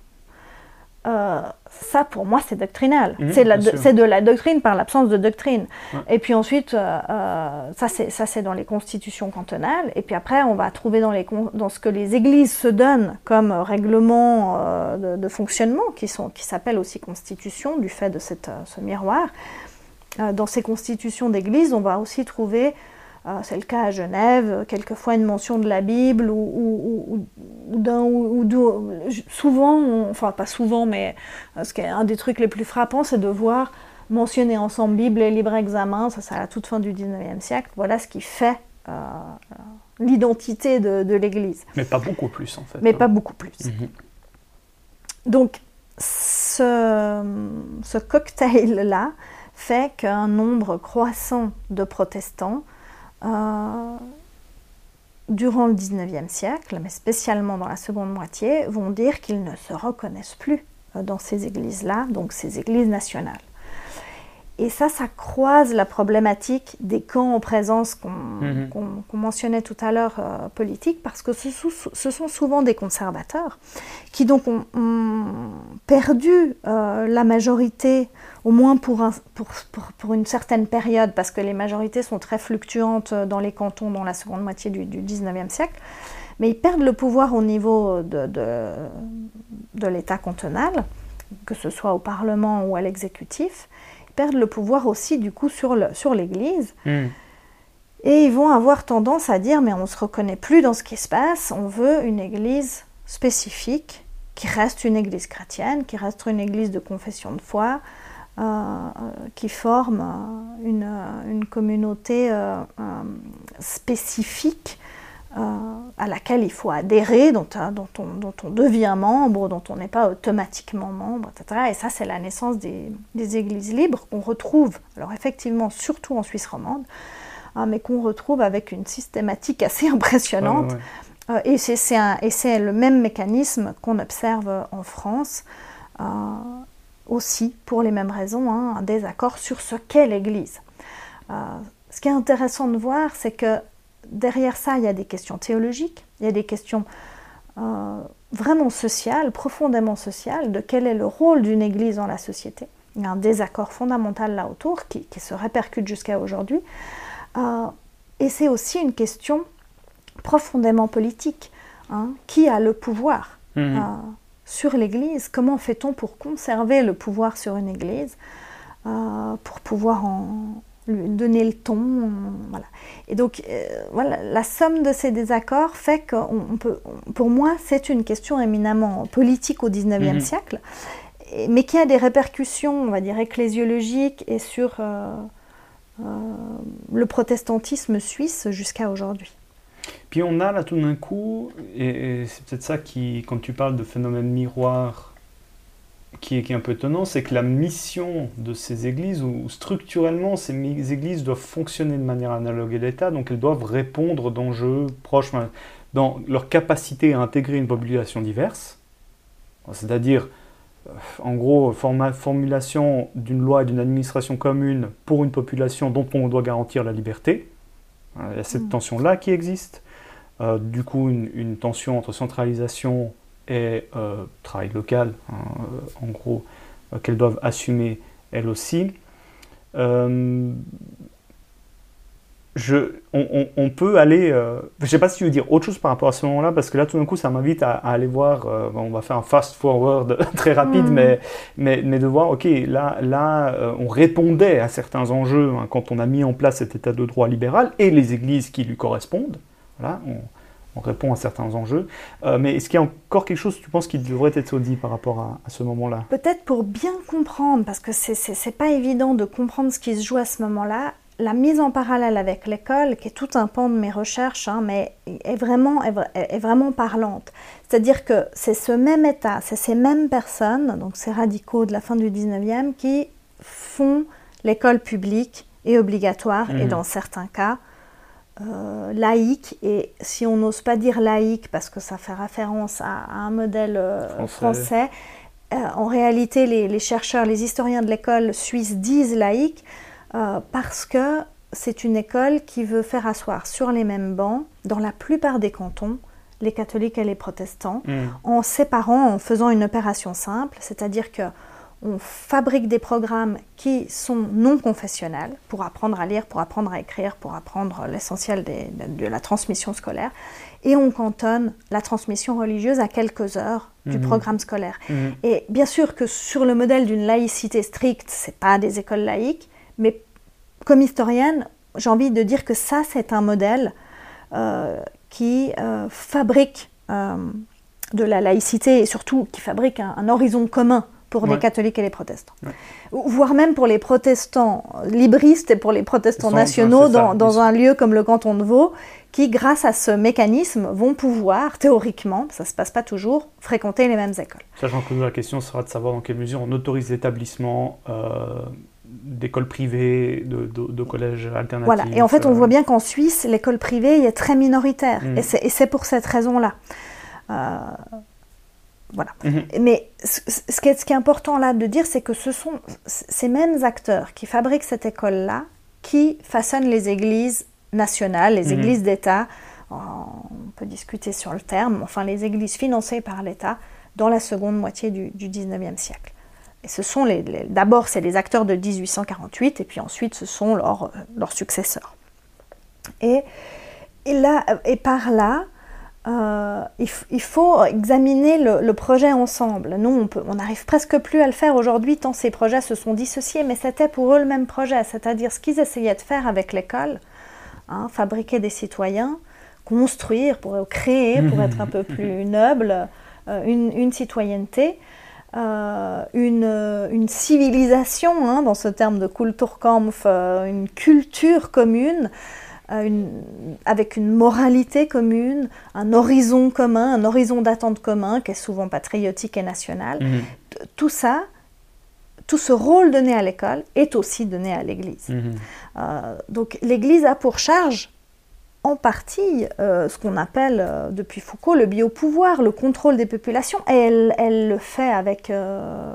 euh, ça pour moi c'est doctrinal. c'est de, la doctrine par l'absence de doctrine. Et puis ensuite, euh, euh, ça c'est dans les constitutions cantonales. Et puis après, on va trouver dans, les, dans ce que les églises se donnent comme règlement de, fonctionnement, qui, sont, qui aussi constitution du fait de cette, ce miroir. dans ces constitutions d'église, on va aussi trouver c'est le cas à Genève, quelquefois une mention de la Bible ou, d'un ou, souvent, enfin pas souvent, mais ce qui est un des trucs les plus frappants, c'est de voir mentionner ensemble Bible et libre examen, ça c'est à la toute fin du 19e siècle. Voilà ce qui fait l'identité de, l'Église. Mais pas beaucoup plus en fait. Mais pas beaucoup plus. Mhm. Donc ce, ce cocktail-là fait qu'un nombre croissant de protestants, euh, durant le 19e siècle, mais spécialement dans la seconde moitié, vont dire qu'ils ne se reconnaissent plus euh, dans ces églises-là, donc ces églises nationales. Et ça, ça croise la problématique des camps en présence qu'on mhm. mentionnait tout à l'heure euh, politique, parce que ce, ce, sont souvent des conservateurs qui donc ont, perdu euh, la majorité, au moins pour, un, pour, pour, pour, une certaine période, parce que les majorités sont très fluctuantes dans les cantons dans la seconde moitié du, du 19e siècle, mais ils perdent le pouvoir au niveau de, de, de l'État cantonal, que ce soit au Parlement ou à l'exécutif perdent le pouvoir aussi du coup sur l'Église. Hmm. Et ils vont avoir tendance à dire mais on ne se reconnaît plus dans ce qui se passe, on veut une Église spécifique qui reste une Église chrétienne, qui reste une Église de confession de foi, euh, qui forme euh, une, une communauté euh, spécifique euh, à laquelle il faut adhérer, dont, euh, dont, on, dont, on, devient membre, dont on n'est pas automatiquement membre, etc. Et ça, c'est la naissance des, des églises libres qu'on retrouve, alors effectivement, surtout en Suisse romande, hein, mais qu'on retrouve avec une systématique assez impressionnante. Euh, et c'est le même mécanisme qu'on observe en France, aussi pour les mêmes raisons, hein, un désaccord sur ce qu'est l'Église. ce qui est intéressant de voir, c'est que derrière ça, il y a des questions théologiques, il y a des questions euh, vraiment sociales, profondément sociales, de quel est le rôle d'une Église dans la société. Il y a un désaccord fondamental là autour qui, se répercute jusqu'à aujourd'hui. Euh, et c'est aussi une question profondément politique. Hein. Qui a le pouvoir mmh. euh, sur l'Église? Comment fait-on pour conserver le pouvoir sur une Église pour pouvoir en, lui donner le ton. Voilà. Et donc, euh, voilà, la somme de ces désaccords fait peut, pour moi, c'est une question éminemment politique au XIXe mhm. siècle, mais qui a des répercussions, on va dire, ecclésiologiques et sur euh, euh, le protestantisme suisse jusqu'à aujourd'hui. Puis on a là tout d'un coup, et c'est peut-être ça qui, quand tu parles de phénomène miroir, qui est, un peu étonnant, c'est que la mission de ces églises, ou structurellement, ces églises doivent fonctionner de manière analogue à l'État, donc elles doivent répondre d'enjeux proches, dans leur capacité à intégrer une population diverse, c'est-à-dire, euh, en gros, formulation d'une loi et d'une administration commune pour une population dont on doit garantir la liberté. Il y a cette mm. tension-là qui existe. Euh, du coup, une, une tension entre centralisation et euh, travail local, hein, euh, en gros, euh, qu'elles doivent assumer elles aussi. Je, on, peut aller. je ne sais pas si tu veux dire autre chose par rapport à ce moment-là, parce que là, tout d'un coup, ça m'invite à, aller voir. on va faire un fast-forward très rapide, mm. mais, mais, mais, de voir, OK, là, là on répondait à certains enjeux hein, quand on a mis en place cet état de droit libéral et les églises qui lui correspondent. Voilà, on, on répond à certains enjeux. Euh, mais est-ce qu'il y a encore quelque chose, tu penses, qui devrait être dit par rapport à, ce moment-là? Peut-être pour bien comprendre, parce que c'est pas évident de comprendre ce qui se joue à ce moment-là, la mise en parallèle avec l'école, qui est tout un pan de mes recherches, hein, mais est vraiment, est, vraiment parlante. C'est-à-dire que c'est ce même État, c'est ces mêmes personnes, donc ces radicaux de la fin du 19e, qui font l'école publique et obligatoire, et mmh. dans certains cas, euh, laïque, et si on n'ose pas dire laïque parce que ça fait référence à, un modèle euh, français, euh, en réalité les, chercheurs, les historiens de l'école suisse disent laïque parce que c'est une école qui veut faire asseoir sur les mêmes bancs, dans la plupart des cantons, les catholiques et les protestants, mm. en séparant, en faisant une opération simple, c'est-à-dire que on fabrique des programmes qui sont non confessionnels pour apprendre à lire, pour apprendre à écrire, pour apprendre l'essentiel de, la transmission scolaire. Et on cantonne la transmission religieuse à quelques heures du mhm. programme scolaire. Mhm. Et bien sûr que sur le modèle d'une laïcité stricte, ce n'est pas des écoles laïques, mais comme historienne, j'ai envie de dire que ça, c'est un modèle euh, qui euh, fabrique euh, de la laïcité et surtout qui fabrique un, horizon commun pour les catholiques et les protestants. Voire même pour les protestants libristes et pour les protestants nationaux dans, un lieu comme le canton de Vaud, qui, grâce à ce mécanisme, vont pouvoir, théoriquement, ça ne se passe pas toujours, fréquenter les mêmes écoles. Sachant que la question sera de savoir dans quelle mesure on autorise l'établissement euh, d'écoles privées, de, collèges alternatifs. Voilà, et en fait, on voit bien qu'en Suisse, l'école privée est très minoritaire, mm. et c'est pour cette raison-là. Euh, voilà. Mhm. Mais ce, qui est, ce, qui est, important là de dire, c'est que ce sont ces mêmes acteurs qui fabriquent cette école-là qui façonnent les églises nationales, les mhm. églises d'État. On peut discuter sur le terme, enfin les églises financées par l'État dans la seconde moitié du, du 19e siècle. Et ce sont les, d'abord c'est les acteurs de 1848 et puis ensuite ce sont leurs, leurs successeurs. Et, et, là, et par là, euh, il, faut examiner le, projet ensemble. Nous, on n'arrive presque plus à le faire aujourd'hui tant ces projets se sont dissociés, mais c'était pour eux le même projet, c'est-à-dire ce qu'ils essayaient de faire avec l'école, hein, fabriquer des citoyens, construire, pour créer, pour être un peu plus noble, euh, une, citoyenneté. Euh, une, civilisation, hein, dans ce terme de Kulturkampf, une culture commune, avec une moralité commune, un horizon commun, un horizon d'attente commun qui est souvent patriotique et national. Mhm. Tout ça, tout ce rôle donné à l'école est aussi donné à l'Église. Mhm. Euh, donc l'Église a pour charge en partie euh, ce qu'on appelle euh, depuis Foucault le biopouvoir, le contrôle des populations, et elle, le fait avec, euh,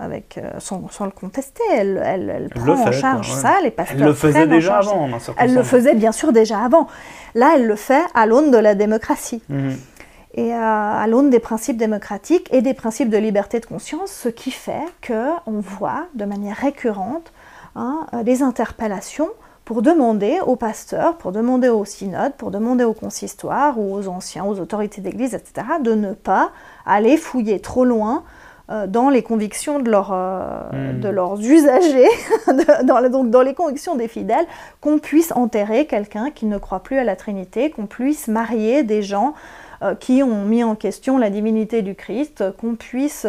avec sans, le contester. Elle, elle, prend en charge ça, les pasteurs. Elle le faisait déjà avant, Elle le faisait bien sûr déjà avant. Là, elle le fait à l'aune de la démocratie. Mhm. Et à, l'aune des principes démocratiques et des principes de liberté de conscience, ce qui fait qu'on voit de manière récurrente hein, des interpellations pour demander aux pasteurs, pour demander au synode, pour demander au consistoire ou aux anciens, aux autorités d'église, etc., de ne pas aller fouiller trop loin euh, dans les convictions de, euh, hmm. de leurs usagers, dans, donc dans les convictions des fidèles, qu'on puisse enterrer quelqu'un qui ne croit plus à la Trinité, qu'on puisse marier des gens euh, qui ont mis en question la divinité du Christ, qu'on puisse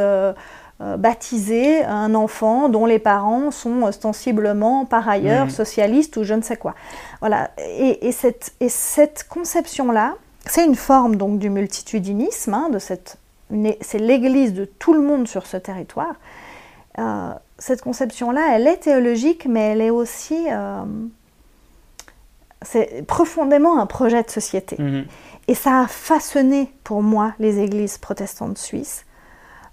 baptiser un enfant dont les parents sont ostensiblement par ailleurs socialistes ou je ne sais quoi. Voilà. Et, cette, et cette conception-là, c'est une forme donc du multitudinisme, hein, de cette, c'est l'Église de tout le monde sur ce territoire. Euh, cette conception-là, elle est théologique, mais elle est aussi euh, c'est profondément un projet de société. Mhm. Et ça a façonné pour moi les églises protestantes suisses.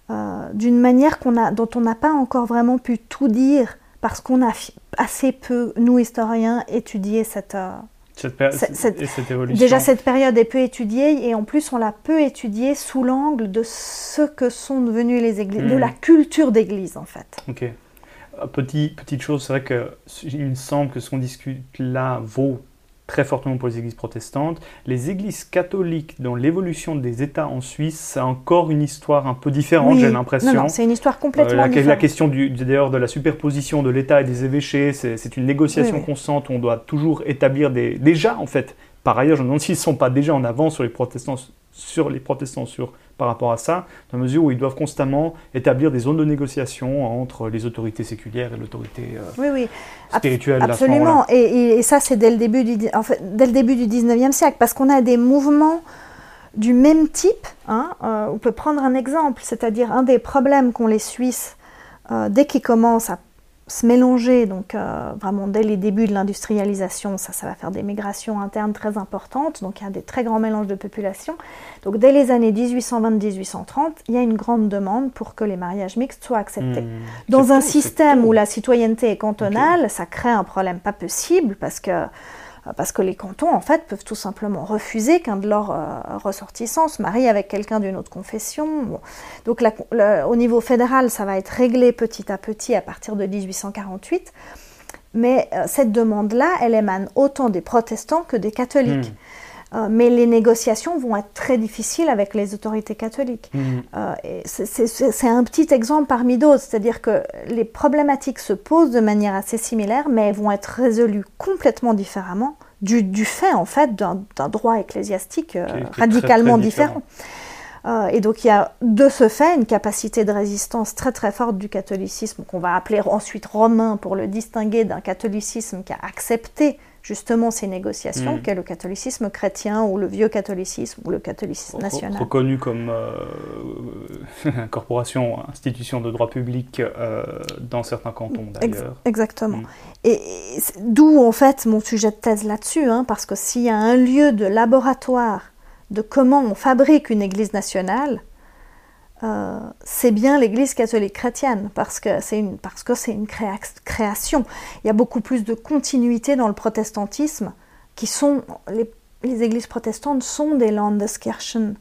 Euh, d'une manière a, dont on n'a pas encore vraiment pu tout dire parce qu'on a assez peu, nous historiens, étudié cette, euh, cette, évolution. Déjà, cette période est peu étudiée et en plus, on l'a peu étudiée sous l'angle de ce que sont devenues les églises, de la hmm. culture d'église en fait. Ok. Euh, petit, petite chose, c'est vrai qu'il me semble que ce qu'on discute là vaut très fortement pour les églises protestantes. Les églises catholiques, dans l'évolution des États en Suisse, c'est encore une histoire un peu différente, j'ai l'impression. Non, c'est une histoire complètement euh, la, différente. La question d'ailleurs de la superposition de l'État et des évêchés, c'est une négociation constante où on doit toujours établir des... Déjà, en fait, par ailleurs, je me demande s'ils ne sont pas déjà en avance sur les protestants sur, les protestants sur par rapport à ça, dans la mesure où ils doivent constamment établir des zones de négociation entre les autorités séculières et l'autorité euh, oui, oui. spirituelle. Absolument, et, et, ça c'est dès, le début du, en fait, dès le début du 19e siècle, parce qu'on a des mouvements du même type. Hein, euh, on peut prendre un exemple, c'est-à-dire un des problèmes qu'ont les Suisses euh, dès qu'ils commencent à se mélanger, donc euh, vraiment dès les débuts de l'industrialisation, ça, ça va faire des migrations internes très importantes, donc il y a des très grands mélanges de population. Donc dès les années 1820-1830, il y a une grande demande pour que les mariages mixtes soient acceptés. Mmh. Dans un système où la citoyenneté est cantonale, ça crée un problème pas possible parce que parce que les cantons, en fait, peuvent tout simplement refuser qu'un de leurs euh, ressortissants se marie avec quelqu'un d'une autre confession. Donc au niveau fédéral, ça va être réglé petit à petit à partir de 1848. Mais euh, cette demande-là, elle émane autant des protestants que des catholiques. Hmm. mais les négociations vont être très difficiles avec les autorités catholiques. Hmm. c'est un petit exemple parmi d'autres, c'est-à-dire que les problématiques se posent de manière assez similaire, mais elles vont être résolues complètement différemment du, fait en fait d'un droit ecclésiastique euh, radicalement différent. Euh, et donc il y a de ce fait une capacité de résistance très très forte du catholicisme qu'on va appeler ensuite romain pour le distinguer d'un catholicisme qui a accepté justement ces négociations, mm. qu'est le catholicisme chrétien ou le vieux catholicisme ou le catholicisme national. Reconnu comme euh, corporation, institution de droit public euh, dans certains cantons d'ailleurs. exactement. Mm. Et, d'où en fait mon sujet de thèse là-dessus, hein, parce que s'il y a un lieu de laboratoire de comment on fabrique une Église nationale, euh, c'est bien l'Église catholique chrétienne, parce que c'est une, parce que c'est une création. Il y a beaucoup plus de continuité dans le protestantisme, qui sont les, les Églises protestantes sont des Landeskirchen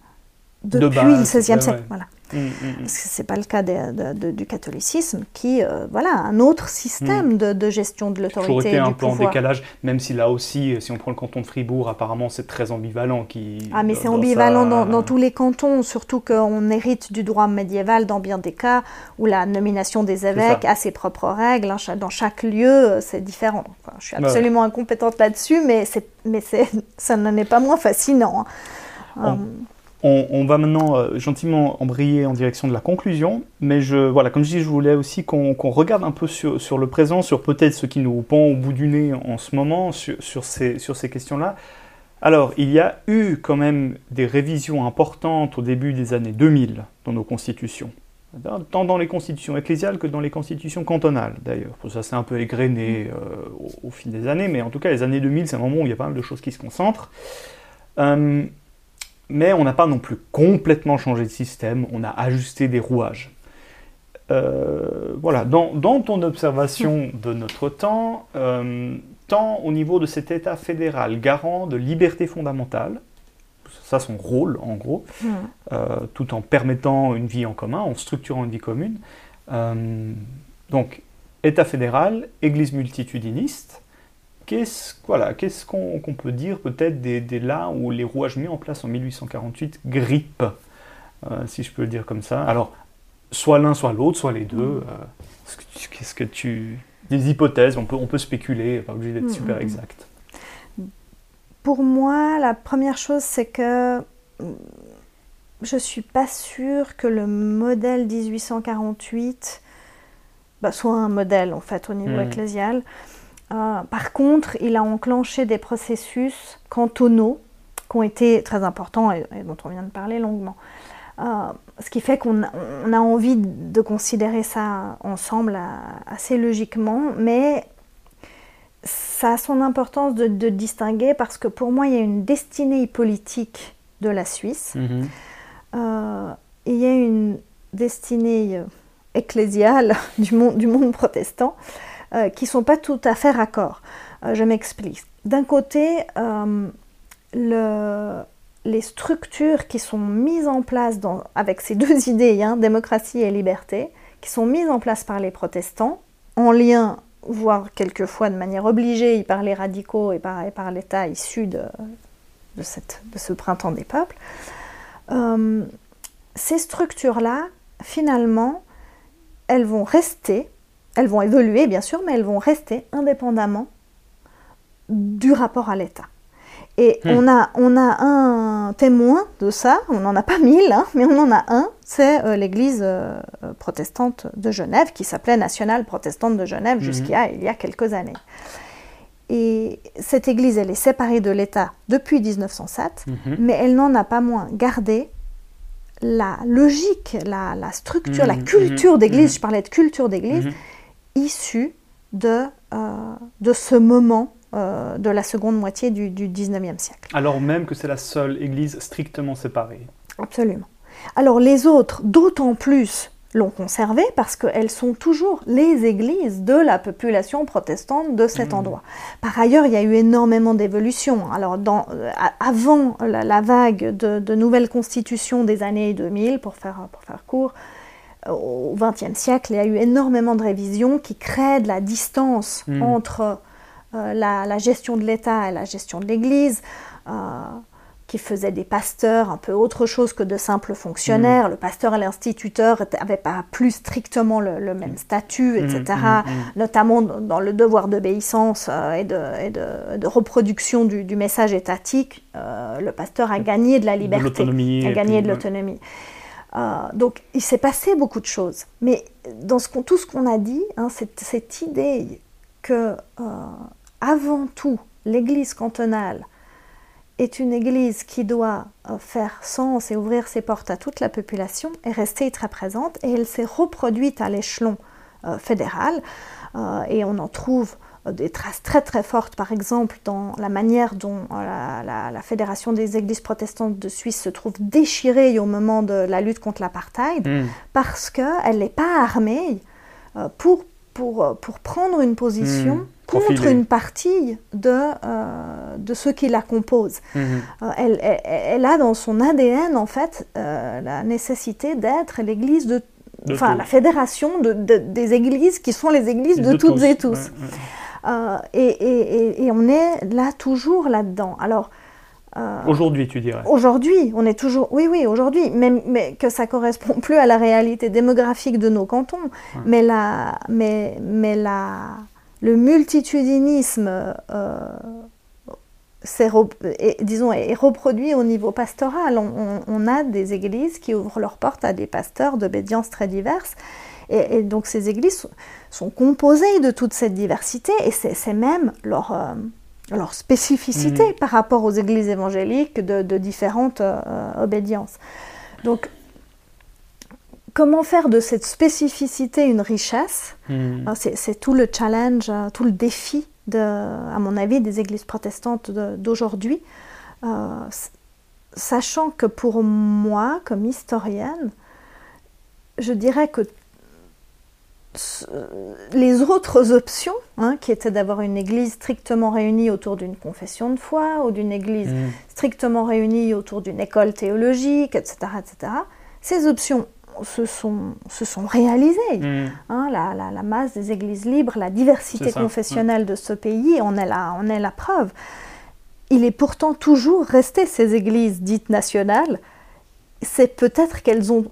depuis le XVIe siècle. Voilà. Mm, mm, mm. Ce n'est pas le cas du catholicisme, qui, euh, voilà, un autre système de, gestion de l'autorité. Toujours été un peu en décalage, même si là aussi, si on prend le canton de Fribourg, apparemment c'est très ambivalent. Qui, ah, mais c'est ambivalent dans, tous les cantons, surtout qu'on hérite du droit médiéval dans bien des cas, où la nomination des évêques a ses propres règles. Hein, dans chaque lieu, euh, c'est différent. je suis absolument incompétente là-dessus, mais, mais ça n'en est pas moins fascinant. Hein. On, va maintenant euh, gentiment embrayer en direction de la conclusion, mais je, voilà, comme je dis, je voulais aussi qu'on regarde un peu sur, le présent, sur peut-être ce qui nous pend au bout du nez en ce moment, sur, ces, sur ces questions-là. Alors, il y a eu quand même des révisions importantes au début des années 2000 dans nos constitutions, tant dans les constitutions ecclésiales que dans les constitutions cantonales d'ailleurs. Ça s'est un peu égrené euh, au, fil des années, mais en tout cas, les années 2000, c'est un moment où il y a pas mal de choses qui se concentrent. Euh, mais on n'a pas non plus complètement changé de système, on a ajusté des rouages. Euh, voilà, dans, ton observation de notre temps, euh, tant au niveau de cet État fédéral garant de liberté fondamentale, ça son rôle en gros, euh, tout en permettant une vie en commun, en structurant une vie commune. donc, État fédéral, Église multitudiniste, Qu'est-ce voilà, qu'est-ce qu'on peut dire peut-être des, là où les rouages mis en place en 1848 grippent, euh, si je peux le dire comme ça Alors, soit l'un, soit l'autre, soit les deux. Mm. Euh, qu'est-ce que tu... Des hypothèses, on peut, on peut spéculer, pas obligé d'être mm, super mm, exact. Pour moi, la première chose, c'est que je ne suis pas sûre que le modèle 1848 bah, soit un modèle, en fait, au niveau ecclésial. Euh, par contre, il a enclenché des processus cantonaux qui ont été très importants et, dont on vient de parler longuement. Euh, ce qui fait qu'on a envie de considérer ça ensemble euh, assez logiquement, mais ça a son importance de, distinguer parce que pour moi, il y a une destinée politique de la Suisse. Mhm. il y a une destinée ecclésiale du monde protestant. Euh, qui ne sont pas tout à fait raccords. Euh, je m'explique. D'un côté, euh, les structures qui sont mises en place avec ces deux idées, hein, démocratie et liberté, qui sont mises en place par les protestants, en lien, voire quelquefois de manière obligée, par les radicaux et par, l'État issu de, ce printemps des peuples, ces structures-là, finalement, elles vont rester elles vont évoluer, bien sûr, mais elles vont rester indépendamment du rapport à l'État. Et hmm. on, a, on a un témoin de ça, on n'en a pas mille, hein, mais on en a un, c'est euh, l'Église euh, protestante de Genève, qui s'appelait Nationale protestante de Genève hmm. jusqu'à il y a quelques années. Et cette Église, elle est séparée de l'État depuis 1907, hmm. mais elle n'en a pas moins gardé la logique, la, structure, la culture d'Église, je parlais de culture d'Église, issu de, euh, de ce moment euh, de la seconde moitié du, du 19e siècle. Alors même que c'est la seule église strictement séparée. Absolument. Alors les autres, d'autant plus, l'ont conservé parce qu'elles sont toujours les églises de la population protestante de cet mmh. endroit. Par ailleurs, il y a eu énormément d'évolutions. Alors, dans, euh, avant la, vague de, de, nouvelles constitutions des années 2000, pour faire, pour faire court, au XXe siècle, il y a eu énormément de révisions qui créent de la distance hmm. entre euh, la, gestion de l'État et la gestion de l'Église. Euh, qui faisaient des pasteurs un peu autre chose que de simples fonctionnaires. Le pasteur et l'instituteur n'avaient pas plus strictement le, même statut, etc., notamment dans le devoir d'obéissance euh, et, de, de, reproduction du, message étatique. Le pasteur a gagné de la liberté, a gagné de l'autonomie. Euh, donc il s'est passé beaucoup de choses. Mais dans tout ce qu'on a dit, hein, cette, idée que, avant tout, l'Église cantonale est une Église qui doit euh, faire sens et ouvrir ses portes à toute la population est restée très présente et elle s'est reproduite à l'échelon euh, fédéral euh, et on en trouve des traces très très fortes, par exemple, dans la manière dont la, Fédération des Églises protestantes de Suisse se trouve déchirée au moment de la lutte contre l'apartheid, hmm. parce qu'elle n'est pas armée pour, pour, pour prendre une position hmm. Contre une partie de, euh, de ceux qui la composent. Euh, elle, elle, a dans son ADN, en fait, euh, la nécessité d'être l'église de, Enfin, la fédération de, des églises qui sont les églises de, toutes et tous. Et, et, et, on est là, toujours là-dedans. Alors, aujourd'hui, tu dirais Aujourd'hui, on est toujours. Oui, oui, aujourd'hui. Mais, mais, que ça correspond plus à la réalité démographique de nos cantons. Mais la. Mais, mais la le multitudinisme euh, est, disons, est reproduit au niveau pastoral. On, a des églises qui ouvrent leurs portes à des pasteurs d'obédience très diverses. Et, donc ces églises sont, composées de toute cette diversité et c'est même leur, euh, leur spécificité mm. par rapport aux églises évangéliques de, différentes euh, obédiences. Donc comment faire de cette spécificité une richesse? Hmm. C'est tout le challenge, euh, tout le défi, de, à mon avis, des églises protestantes d'aujourd'hui. Euh, sachant que pour moi, comme historienne, je dirais que les autres options, hein, qui étaient d'avoir une église strictement réunie autour d'une confession de foi ou d'une église hmm. strictement réunie autour d'une école théologique, etc., etc., ces options se sont, se sont réalisées. Mm. Hein, la, la, masse des églises libres, la diversité confessionnelle de ce pays, on est, la, on est la preuve. Il est pourtant toujours resté ces églises dites nationales. C'est peut-être qu'elles n'ont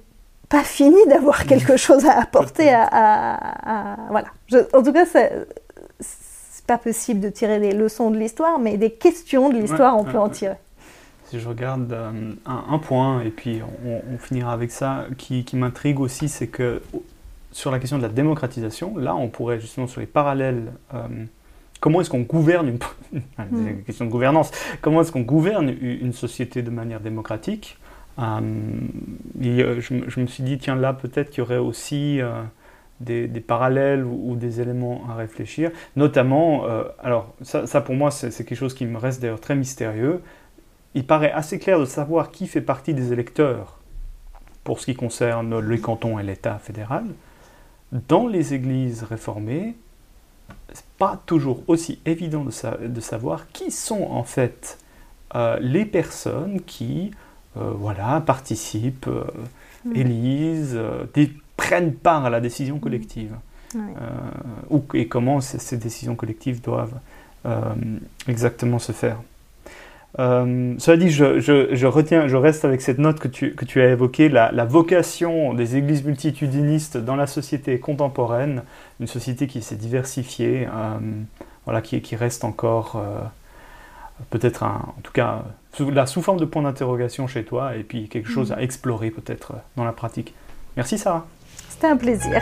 pas fini d'avoir quelque chose à apporter à, voilà. en tout cas, c'est pas possible de tirer des leçons de l'histoire, mais des questions de l'histoire, on peut en tirer si je regarde euh, un, point, et puis on, finira avec ça, qui, m'intrigue aussi, c'est que sur la question de la démocratisation, là on pourrait justement sur les parallèles, euh, comment est-ce qu'on gouverne une, une, hmm. question de gouvernance, comment est-ce qu'on gouverne une société de manière démocratique euh, je, me suis dit, tiens là peut-être qu'il y aurait aussi... Des, parallèles ou, des éléments à réfléchir. Notamment, alors ça, pour moi c'est quelque chose qui me reste d'ailleurs très mystérieux, il paraît assez clair de savoir qui fait partie des électeurs pour ce qui concerne le canton et l'État fédéral. Dans les églises réformées, c'est pas toujours aussi évident de, savoir qui sont en fait euh, les personnes qui euh, voilà, participent, euh, mm. élisent, prennent part à la décision collective. Ou, et comment ces décisions collectives doivent exactement se faire. Euh, cela dit, je, retiens, je reste avec cette note que tu, que tu as évoquée, la, vocation des églises multitudinistes dans la société contemporaine, une société qui s'est diversifiée, euh, voilà, qui, qui, reste encore euh, peut-être, en tout cas, sous, là, sous forme de point d'interrogation chez toi, et puis quelque chose à explorer peut-être dans la pratique. Merci Sarah. C'était un plaisir.